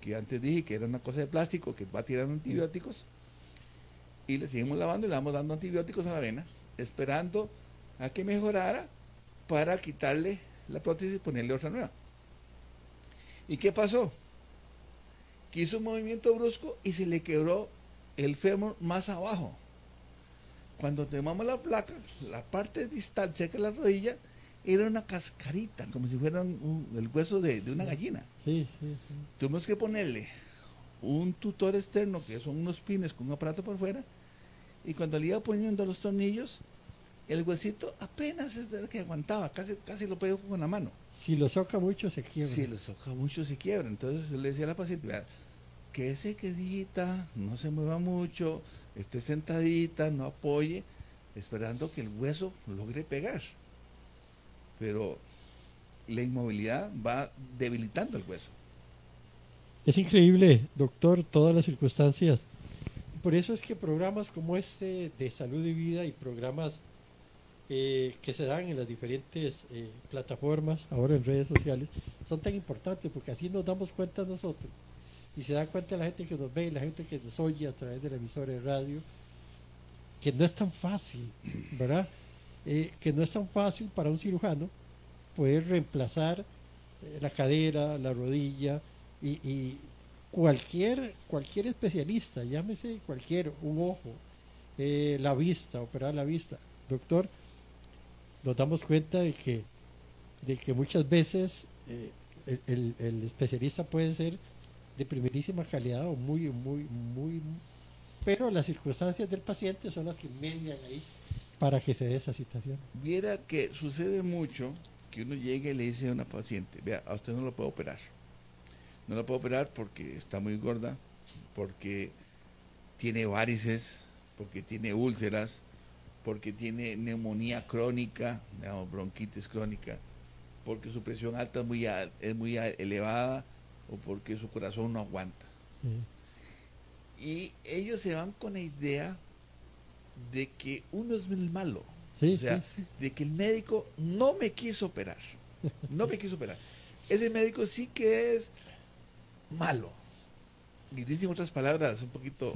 que antes dije que era una cosa de plástico que va tirando antibióticos y le seguimos lavando y le vamos dando antibióticos a la vena, esperando a que mejorara para quitarle la prótesis y ponerle otra nueva. ¿Y qué pasó? Que hizo un movimiento brusco y se le quebró el fémur más abajo. Cuando tomamos la placa, la parte distal cerca de la rodilla era una cascarita, como si fuera un- el hueso de, de una gallina. Sí, sí, sí. Tuvimos que ponerle un tutor externo, que son unos pines con un aparato por fuera, y cuando le iba poniendo los tornillos, el huesito apenas es el que aguantaba, casi, casi lo pegó con la mano. Si lo soca mucho se quiebra. Si lo soca mucho se quiebra. Entonces yo le decía a la paciente, vea, quédese quedita, no se mueva mucho, esté sentadita, no apoye, esperando que el hueso logre pegar. Pero la inmovilidad va debilitando el hueso. Es increíble, doctor, todas las circunstancias. Por eso es que programas como este de salud y vida y programas eh, que se dan en las diferentes eh, plataformas, ahora en redes sociales, son tan importantes porque así nos damos cuenta nosotros y se da cuenta la gente que nos ve y la gente que nos oye a través de la emisora de radio, que no es tan fácil, ¿verdad? Eh, que no es tan fácil para un cirujano poder reemplazar eh, la cadera, la rodilla y, y cualquier, cualquier especialista, llámese cualquier, un ojo, la vista, operar la vista. Doctor, nos damos cuenta de que, de que muchas veces eh, el, el- el especialista puede ser de primerísima calidad o muy, muy, muy, pero las circunstancias del paciente son las que median ahí para que se dé esa situación. Viera que sucede mucho que uno llegue y le dice a una paciente, vea, a usted no lo puedo operar. No lo puedo operar porque está muy gorda, porque tiene varices, porque tiene úlceras, porque tiene neumonía crónica, digamos, bronquitis crónica, porque su presión alta es muy, es muy elevada o porque su corazón no aguanta. Sí. Y ellos se van con la idea de que uno es el malo. Sí, o sea, sí, de que el médico no me quiso operar. No me quiso operar. Ese médico sí que es malo. Y dicen otras palabras un poquito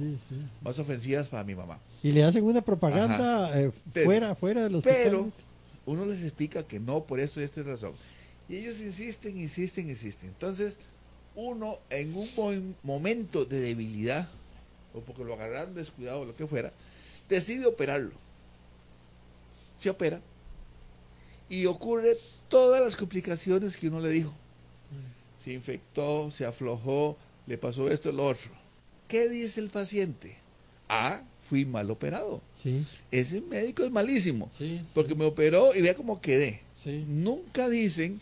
más ofensivas para mi mamá. Y le hacen una propaganda eh, fuera, fuera del hospital. Pero uno les explica que no por esto y esta razón. Y ellos insisten, insisten, insisten. Entonces, uno en un mo- momento de debilidad, o porque lo agarraron descuidado o lo que fuera, decide operarlo. Se opera. Y ocurre todas las complicaciones que uno le dijo. Se infectó, se aflojó, le pasó esto, lo otro. ¿Qué dice el paciente? Ah, fui mal operado. Sí, Ese médico es malísimo. sí. Porque me operó y vea cómo quedé. Sí. Nunca dicen.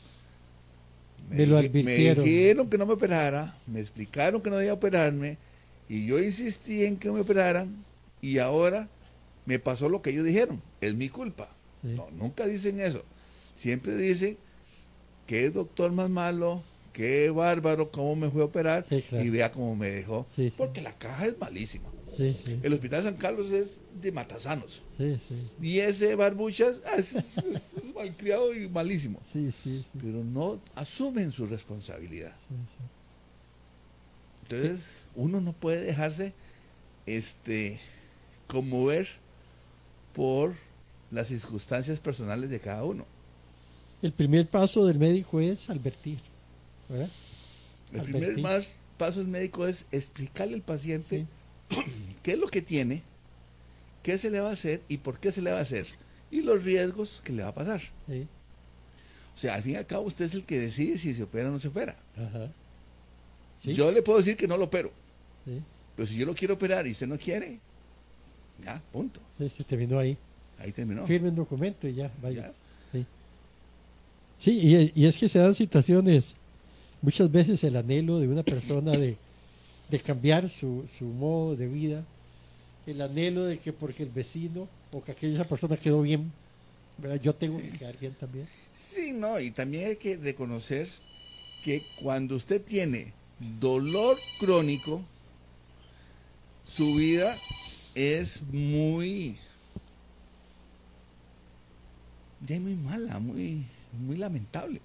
Me lo advirtieron. Me dijeron que no me operara, me explicaron que no debía operarme, y yo insistí en que me operaran, y ahora me pasó lo que ellos dijeron. Es mi culpa. No, nunca dicen eso. Siempre dicen que doctor más malo, qué bárbaro, cómo me fue a operar, claro. y vea cómo me dejó. Porque la caja es malísima. Sí, sí, El hospital San Carlos es de matasanos. sí, Y ese barbuchas ah, es, malcriado y malísimo. sí, sí, sí, Pero no asumen su responsabilidad. Entonces, uno no puede dejarse este conmover por las circunstancias personales de cada uno. El primer paso del médico es advertir, ¿verdad? El Advertir. primer más paso del médico es explicarle al paciente qué es lo que tiene, qué se le va a hacer y por qué se le va a hacer y los riesgos que le va a pasar. Sí, O sea, al fin y al cabo usted es el que decide si se opera o no se opera. ajá. Sí. Yo le puedo decir que no lo opero, Sí, pero si yo lo quiero operar y usted no quiere, ya, punto. sí, se terminó ahí. Ahí terminó. Firme un documento y ya, vaya. Ya. Sí, Sí, y, y es que se dan situaciones, muchas veces el anhelo de una persona de, de cambiar su, su modo de vida, el anhelo de que porque el vecino o que aquella persona quedó bien, ¿verdad? yo tengo que quedar bien también. Sí, no, y también hay que reconocer que cuando usted tiene dolor crónico, su vida es muy, ya muy mala, muy, muy lamentable.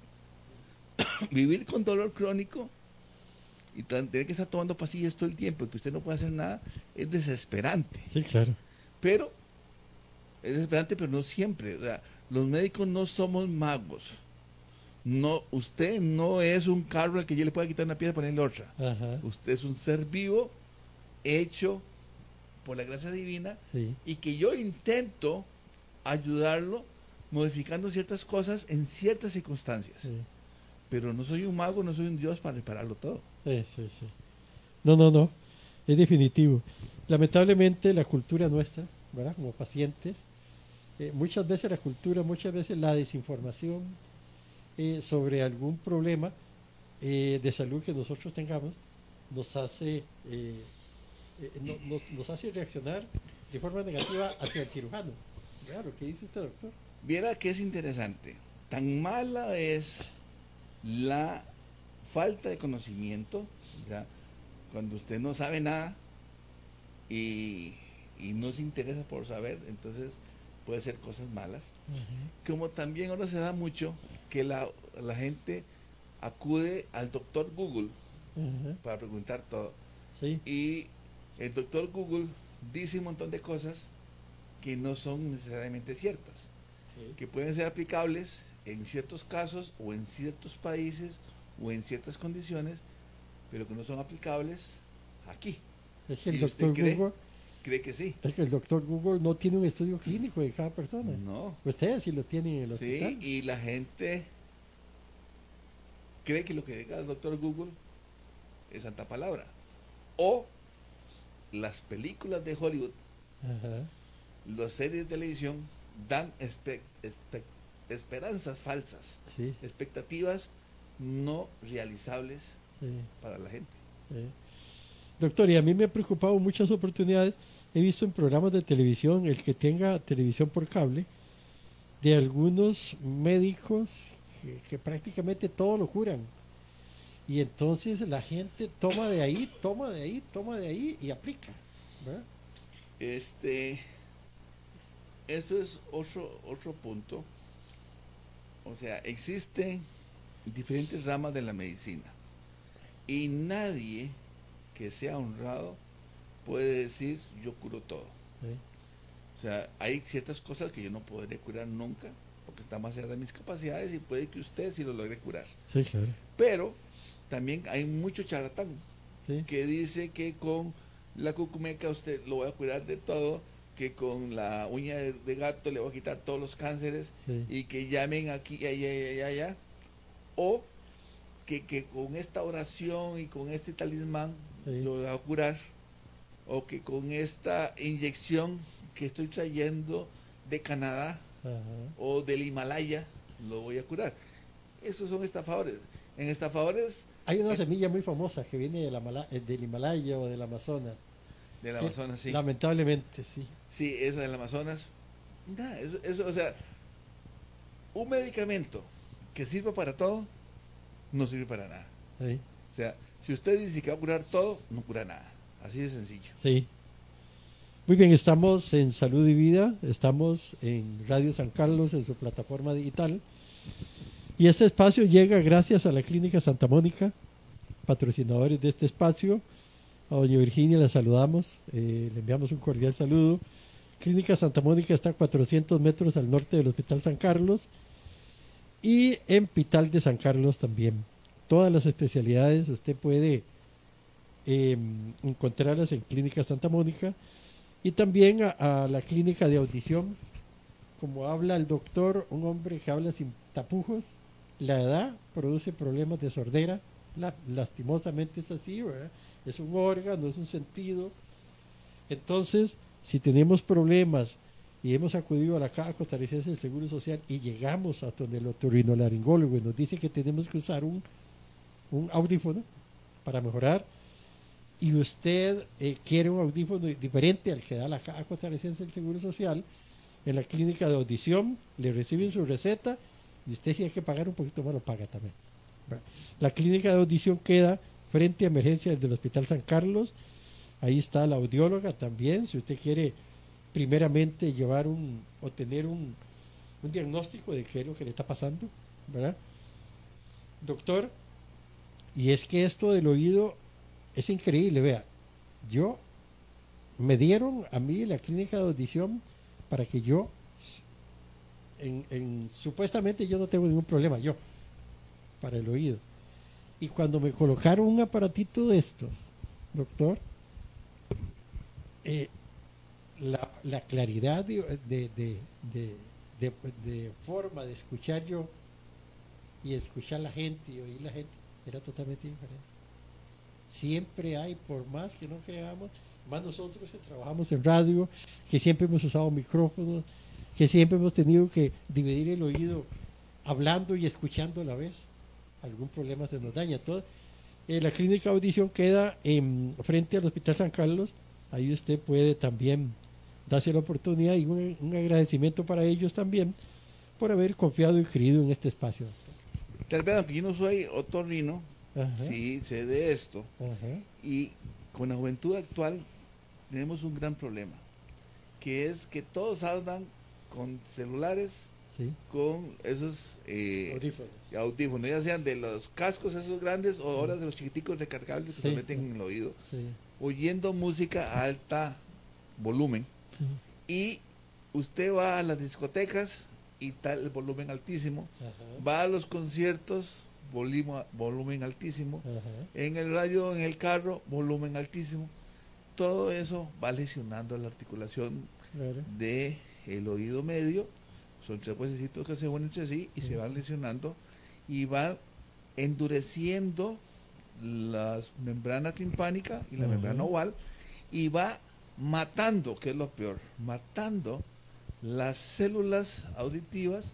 Vivir con dolor crónico y tener que estar tomando pastillas todo el tiempo y que usted no puede hacer nada es desesperante. Sí, claro. Pero es desesperante, pero no siempre. O sea, los médicos no somos magos. No, usted no es un carro al que yo le pueda quitar una pieza y ponerle otra. Ajá, Usted es un ser vivo hecho por la gracia divina sí, y que yo intento ayudarlo modificando ciertas cosas en ciertas circunstancias. sí. Pero no soy un mago, no soy un dios para repararlo todo. Sí, sí, sí. No, no, no. Es definitivo. Lamentablemente la cultura nuestra, ¿verdad? Como pacientes, eh, muchas veces la cultura, muchas veces la desinformación eh, sobre algún problema eh, de salud que nosotros tengamos nos hace no- nos, hace reaccionar de forma negativa hacia el cirujano. Que dice usted, doctor. Viera que es interesante. Tan mala es la falta de conocimiento, cuando usted no sabe nada y, y no se interesa por saber, entonces puede ser cosas malas. Como también ahora se da mucho que la, la gente acude al doctor Google para preguntar todo. Sí, Y el doctor Google dice un montón de cosas que no son necesariamente ciertas sí. que pueden ser aplicables en ciertos casos o en ciertos países o en ciertas condiciones, pero que no son aplicables aquí. Es que el ¿Y usted doctor cree? Google, ¿Cree que sí? es que el doctor Google no tiene un estudio clínico de cada persona. No. Ustedes sí lo tienen en el Sí, y la gente cree que lo que diga el doctor Google es santa palabra. O las películas de Hollywood, Ajá, las series de televisión dan espe- espe- esperanzas falsas, sí, expectativas no realizables sí, para la gente. sí. Doctor, y a mí me ha preocupado muchas oportunidades. He visto en programas de televisión, el que tenga televisión por cable, de algunos médicos que, que prácticamente todo lo curan. Y entonces la gente toma de ahí, toma de ahí, toma de ahí y aplica. ¿verdad? Este, eso es otro, otro punto. O sea, existen diferentes ramas de la medicina y nadie que sea honrado puede decir yo curo todo. Sí, O sea, hay ciertas cosas que yo no podré curar nunca porque está más allá de mis capacidades y puede que usted sí lo logre curar. sí, claro. Pero también hay mucho charlatán Sí, que dice que con la cucumeca usted lo va a curar de todo, que con la uña de, de gato le va a quitar todos los cánceres sí, y que llamen aquí, allá, allá, allá, o que, que con esta oración y con este talismán Sí. lo va a curar, o que con esta inyección que estoy trayendo de Canadá ajá. o del Himalaya lo voy a curar. Esos son estafadores. En estafadores Hay una semilla muy famosa que viene de la Mala- eh, del Himalaya o del Amazonas. del Amazonas, sí. Lamentablemente, sí. Sí, esa del Amazonas. Nada, eso, eso, o sea, un medicamento que sirva para todo, no sirve para nada. Sí, O sea, si usted dice que va a curar todo, no cura nada. Así de sencillo. sí. Muy bien, estamos en Salud y Vida, estamos en Radio San Carlos, en su plataforma digital. Y este espacio llega gracias a la Clínica Santa Mónica, patrocinadores de este espacio. A doña Virginia la saludamos, eh, le enviamos un cordial saludo. Clínica Santa Mónica está a 400 metros al norte del Hospital San Carlos y en Pital de San Carlos también. Todas las especialidades usted puede eh, encontrarlas en Clínica Santa Mónica y también a, a la clínica de audición. Como habla el doctor, un hombre que habla sin tapujos, la edad produce problemas de sordera lastimosamente es así, ¿verdad? Es un órgano, es un sentido. Entonces, si tenemos problemas y hemos acudido a la Caja Costarricense del Seguro Social y llegamos a donde el otorrinolaringólogo y nos dice que tenemos que usar un, un audífono para mejorar, y usted eh, quiere un audífono diferente al que da la Caja Costarricense del Seguro Social, en la clínica de audición le reciben su receta y usted si hay que pagar un poquito más lo paga también. La clínica de audición queda frente a emergencias del Hospital San Carlos. Ahí está la audióloga también, si usted quiere primeramente llevar un o tener un, un diagnóstico de qué es lo que le está pasando, ¿verdad? Doctor, y es que esto del oído es increíble, vea, yo me dieron a mí la clínica de audición para que yo, en, supuestamente yo no tengo ningún problema, yo, para el oído. Y cuando me colocaron un aparatito de estos, doctor, eh, la, claridad de, de, de, forma de escuchar yo y escuchar la gente y oír la gente era totalmente diferente. Siempre hay, por más que no creamos, más nosotros que trabajamos en radio, que siempre hemos usado micrófonos, que siempre hemos tenido que dividir el oído hablando y escuchando a la vez. Algún problema se nos daña. Todo. Eh, la clínica de audición queda en, frente al Hospital San Carlos. Ahí usted puede también darse la oportunidad y un, agradecimiento para ellos también por haber confiado y creído en este espacio. Tal vez, aunque yo no soy otorrino, sí sé de esto. Y con la juventud actual tenemos un gran problema, que es que todos hablan con celulares, con esos eh, audífonos. ya sean de los cascos esos grandes o ahora de los chiquiticos recargables que se meten en el oído, oyendo música a alta volumen. Y usted va a las discotecas y tal el volumen altísimo, va a los conciertos volumen, altísimo. En el radio, en el carro, volumen altísimo. Todo eso va lesionando la articulación de el oído medio. Son tres huesecitos que se unen entre sí y se van lesionando y van endureciendo la membrana timpánica y la membrana oval y va matando, que es lo peor, matando las células auditivas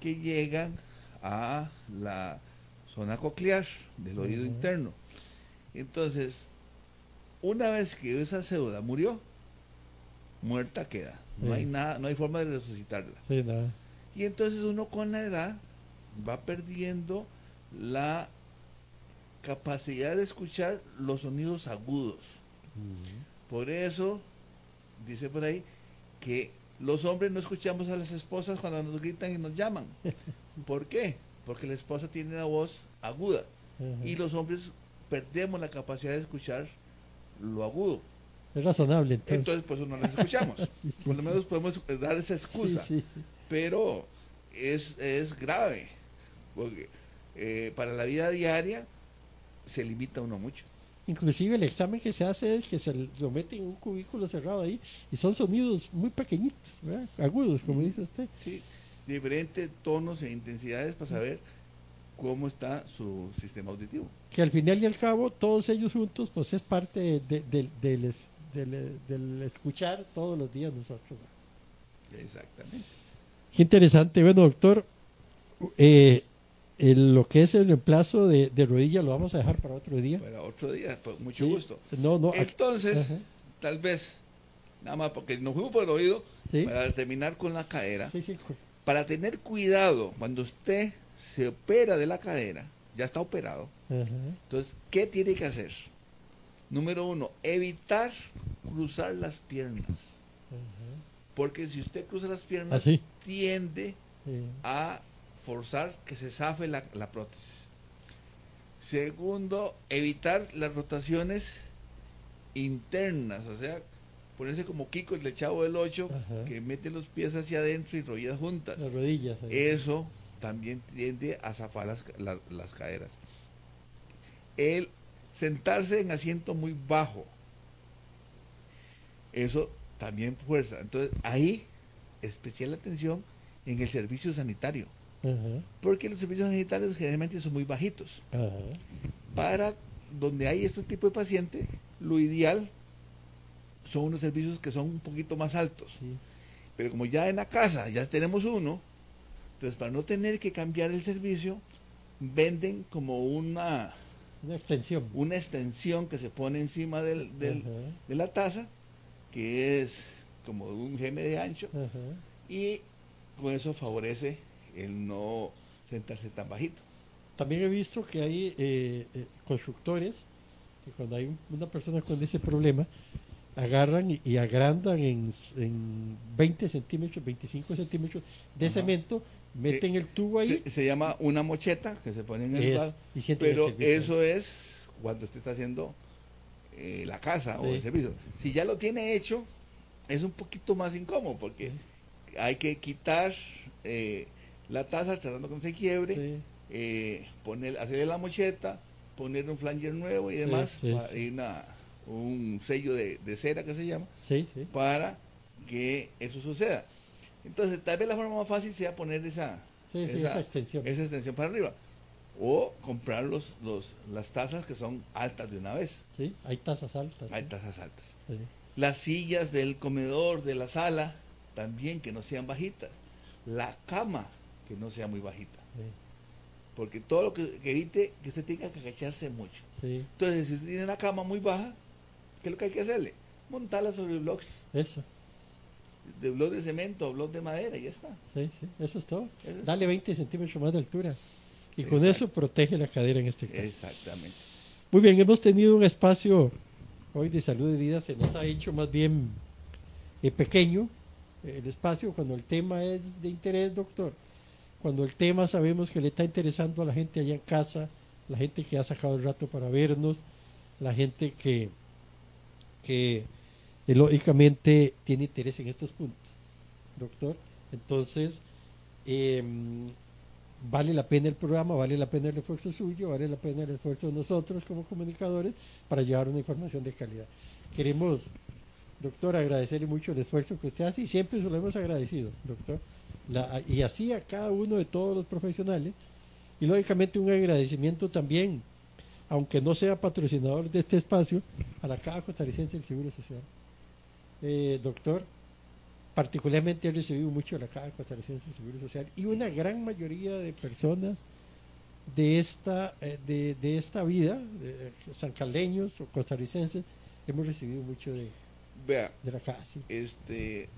que llegan a la zona coclear del oído interno. Entonces, una vez que esa célula murió, muerta queda. No hay nada, no hay forma de resucitarla. y entonces uno con la edad va perdiendo la capacidad de escuchar los sonidos agudos. Por eso, dice por ahí, que los hombres no escuchamos a las esposas cuando nos gritan y nos llaman. ¿Por qué? Porque la esposa tiene una voz aguda y los hombres perdemos la capacidad de escuchar lo agudo. Es razonable. Entonces, entonces pues no las escuchamos. Por lo menos podemos dar esa excusa. Pero es, es grave, porque eh, para la vida diaria se limita uno mucho. Inclusive el examen que se hace es que se lo mete en un cubículo cerrado ahí y son sonidos muy pequeñitos, agudos, como dice usted. Sí, diferentes tonos e intensidades para saber cómo está su sistema auditivo. Que al final y al cabo, todos ellos juntos, pues es parte del, escuchar todos los días nosotros. Exactamente. Qué interesante. Bueno, doctor, eh, lo que es el reemplazo de, rodilla lo vamos a dejar para otro día. Para otro día, pues, mucho gusto. No, no, Entonces, tal vez, nada más porque nos fuimos por el oído, para terminar con la cadera. Para tener cuidado cuando usted se opera de la cadera, ya está operado. Entonces, ¿qué tiene que hacer? Número uno, evitar cruzar las piernas. Porque si usted cruza las piernas, ¿Ah, tiende a forzar que se zafe la, prótesis. Segundo, evitar las rotaciones internas, o sea, ponerse como Kiko el Chavo del 8, que mete los pies hacia adentro y rodillas juntas. Las rodillas. Eso también tiende a zafar las, las caderas. El sentarse en asiento muy bajo, eso también fuerza. Entonces, ahí, especial atención en el servicio sanitario. Porque los servicios digitales generalmente son muy bajitos. Para donde hay este tipo de paciente, lo ideal son unos servicios que son un poquito más altos. Sí. Pero como ya en la casa ya tenemos uno, entonces para no tener que cambiar el servicio, venden como una, Una extensión. una extensión que se pone encima del, del- de la taza, que es como un gm de ancho, y con eso favorece el no sentarse tan bajito. También he visto que hay eh, eh, constructores que cuando hay un- una persona con ese problema, agarran y, y agrandan en, en 20 centímetros, 25 centímetros de Ajá. cemento, meten el tubo ahí Se, se llama una mocheta que se pone en el es- lado, y sienten el pero eso es cuando usted está haciendo eh, la casa o el servicio. Si ya lo tiene hecho, es un poquito más incómodo porque hay que quitar eh, la taza tratando que no se quiebre, Sí, eh, poner, hacerle la mocheta, poner un flanger nuevo y demás, sí, pa- sí. y una- un sello de, de cera que se llama, para que eso suceda. Entonces, tal vez la forma más fácil sea poner esa, esa extensión. esa extensión para arriba. O comprar los, los, las tazas que son altas de una vez. Sí, hay tasas altas. Hay tazas altas. Las sillas del comedor, de la sala, también que no sean bajitas. La cama, que no sea muy bajita. sí, Porque todo lo que, que evite que usted tenga que agacharse mucho. sí, Entonces, si usted tiene una cama muy baja, ¿qué es lo que hay que hacerle? Montarla sobre blocks, eso. de blocks de cemento blocks de madera y ya está. Sí, sí, eso es todo. Eso es Dale 20 centímetros más de altura. Y con Exacto. eso protege la cadera en este caso. Exactamente. Muy bien, hemos tenido un espacio hoy de salud de vida, se nos ha hecho más bien eh, pequeño eh, el espacio cuando el tema es de interés, doctor. Cuando el tema sabemos que le está interesando a la gente allá en casa, la gente que ha sacado el rato para vernos, la gente que, que eh, lógicamente tiene interés en estos puntos, doctor. Entonces, em, vale la pena el programa, vale la pena el esfuerzo suyo, vale la pena el esfuerzo de nosotros como comunicadores para llevar una información de calidad. Queremos, doctor, agradecerle mucho el esfuerzo que usted hace y siempre se lo hemos agradecido, doctor. La- y así a cada uno de todos los profesionales y lógicamente un agradecimiento también, aunque no sea patrocinador de este espacio, a la Caja Costarricense del Seguro Social. Eh, doctor, particularmente he recibido mucho de la Caja Costarricense del Seguro Social y una gran mayoría de personas de esta, eh, de, de esta vida, sancaleños o costarricenses, hemos recibido mucho de, Vea, de la Caja. sí. este,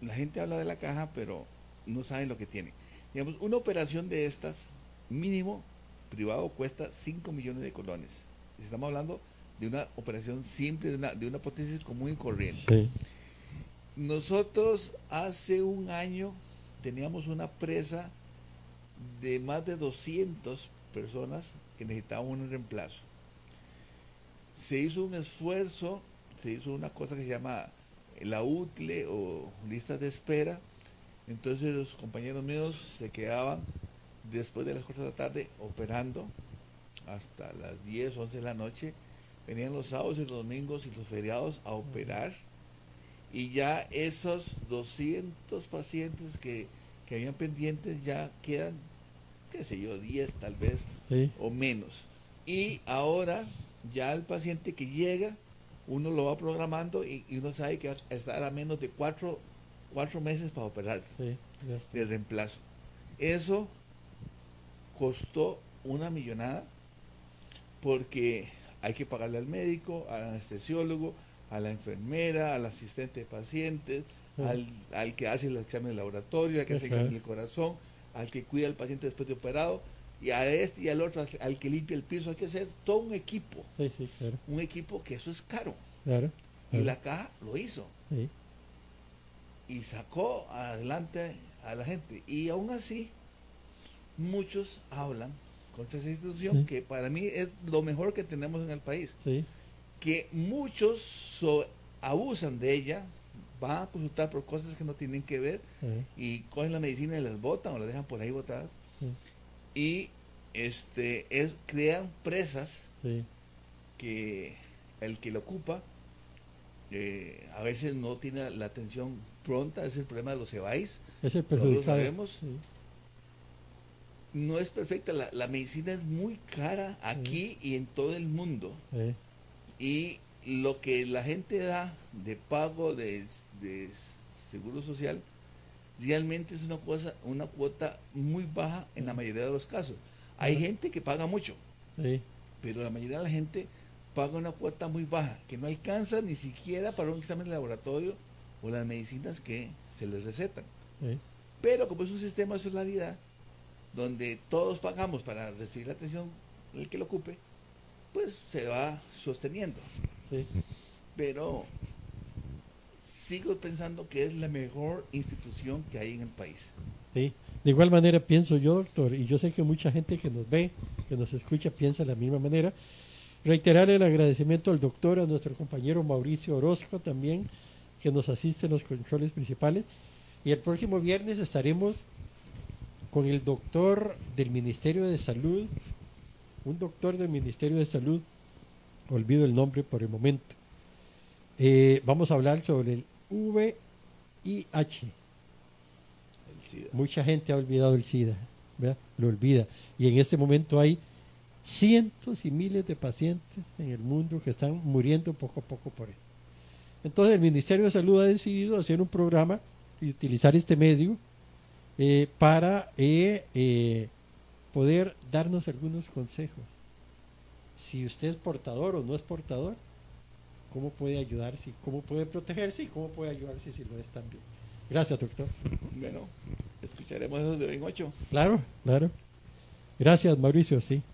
la gente habla de la caja, pero no saben lo que tiene. Digamos, una operación de estas, mínimo privado, cuesta 5 millones de colones. Estamos hablando de una operación simple, de una, de una prótesis común y corriente. Sí. Nosotros hace un año teníamos una presa de más de 200 personas que necesitaban un reemplazo. Se hizo un esfuerzo, se hizo una cosa que se llama la UTLE o listas de espera. Entonces los compañeros míos se quedaban después de las 4 de la tarde operando hasta las 10, 11 de la noche. Venían los sábados y los domingos y los feriados a operar y ya esos 200 pacientes que, que habían pendientes ya quedan, qué sé yo, 10 tal vez Sí. o menos. Y ahora ya el paciente que llega, uno lo va programando y, y uno sabe que va a estar a menos de cuatro, cuatro meses para operar Sí, de reemplazo. Eso costó una millonada porque hay que pagarle al médico, al anestesiólogo, a la enfermera, al asistente de pacientes, Sí. al, al que hace el examen de laboratorio, al que hace el examen del corazón, al que cuida al paciente después de operado, y a este y al otro, al- que limpia el piso. Hay que hacer todo un equipo, Sí, sí, claro. un equipo que eso es caro. claro, Y la caja lo hizo Sí, y sacó adelante a la gente. Y aún así, muchos hablan contra esa institución, Sí. que para mí es lo mejor que tenemos en el país. sí, Que muchos so- abusan de ella, van a consultar por cosas que no tienen que ver y cogen la medicina y las botan o las dejan por ahí botadas. Y este es, crean presas que el que lo ocupa eh, a veces no tiene la atención pronta, es el problema de los EBAIS. es el Todos lo sabemos. Sí, no es perfecta. La, la medicina es muy cara aquí y en todo el mundo. Y lo que la gente da de pago de, de seguro social realmente es una cosa, una cuota muy baja en la mayoría de los casos. Hay gente que paga mucho, pero la mayoría de la gente paga una cuota muy baja, que no alcanza ni siquiera para un examen de laboratorio o las medicinas que se les recetan. eh, Pero como es un sistema de solidaridad, donde todos pagamos para recibir la atención el que lo ocupe, pues se va sosteniendo. sí. Pero sigo pensando que es la mejor institución que hay en el país. Sí, de igual manera pienso yo, doctor, y yo sé que mucha gente que nos ve, que nos escucha, piensa de la misma manera. Reiterar el agradecimiento al doctor, a nuestro compañero Mauricio Orozco también, que nos asiste en los controles principales. Y el próximo viernes estaremos con el doctor del Ministerio de Salud, un doctor del Ministerio de Salud, olvido el nombre por el momento. Eh, vamos a hablar sobre el VIH. El SIDA. Mucha gente ha olvidado el SIDA, ¿verdad? lo olvida. Y en este momento hay cientos y miles de pacientes en el mundo que están muriendo poco a poco por eso. Entonces el Ministerio de Salud ha decidido hacer un programa y utilizar este medio eh, para eh, eh, poder darnos algunos consejos. Si usted es portador o no es portador, cómo puede ayudarse, cómo puede protegerse y cómo puede ayudarse si lo es también. Gracias, doctor. Bueno, escucharemos eso de hoy en ocho. Claro, claro. Gracias, Mauricio, sí.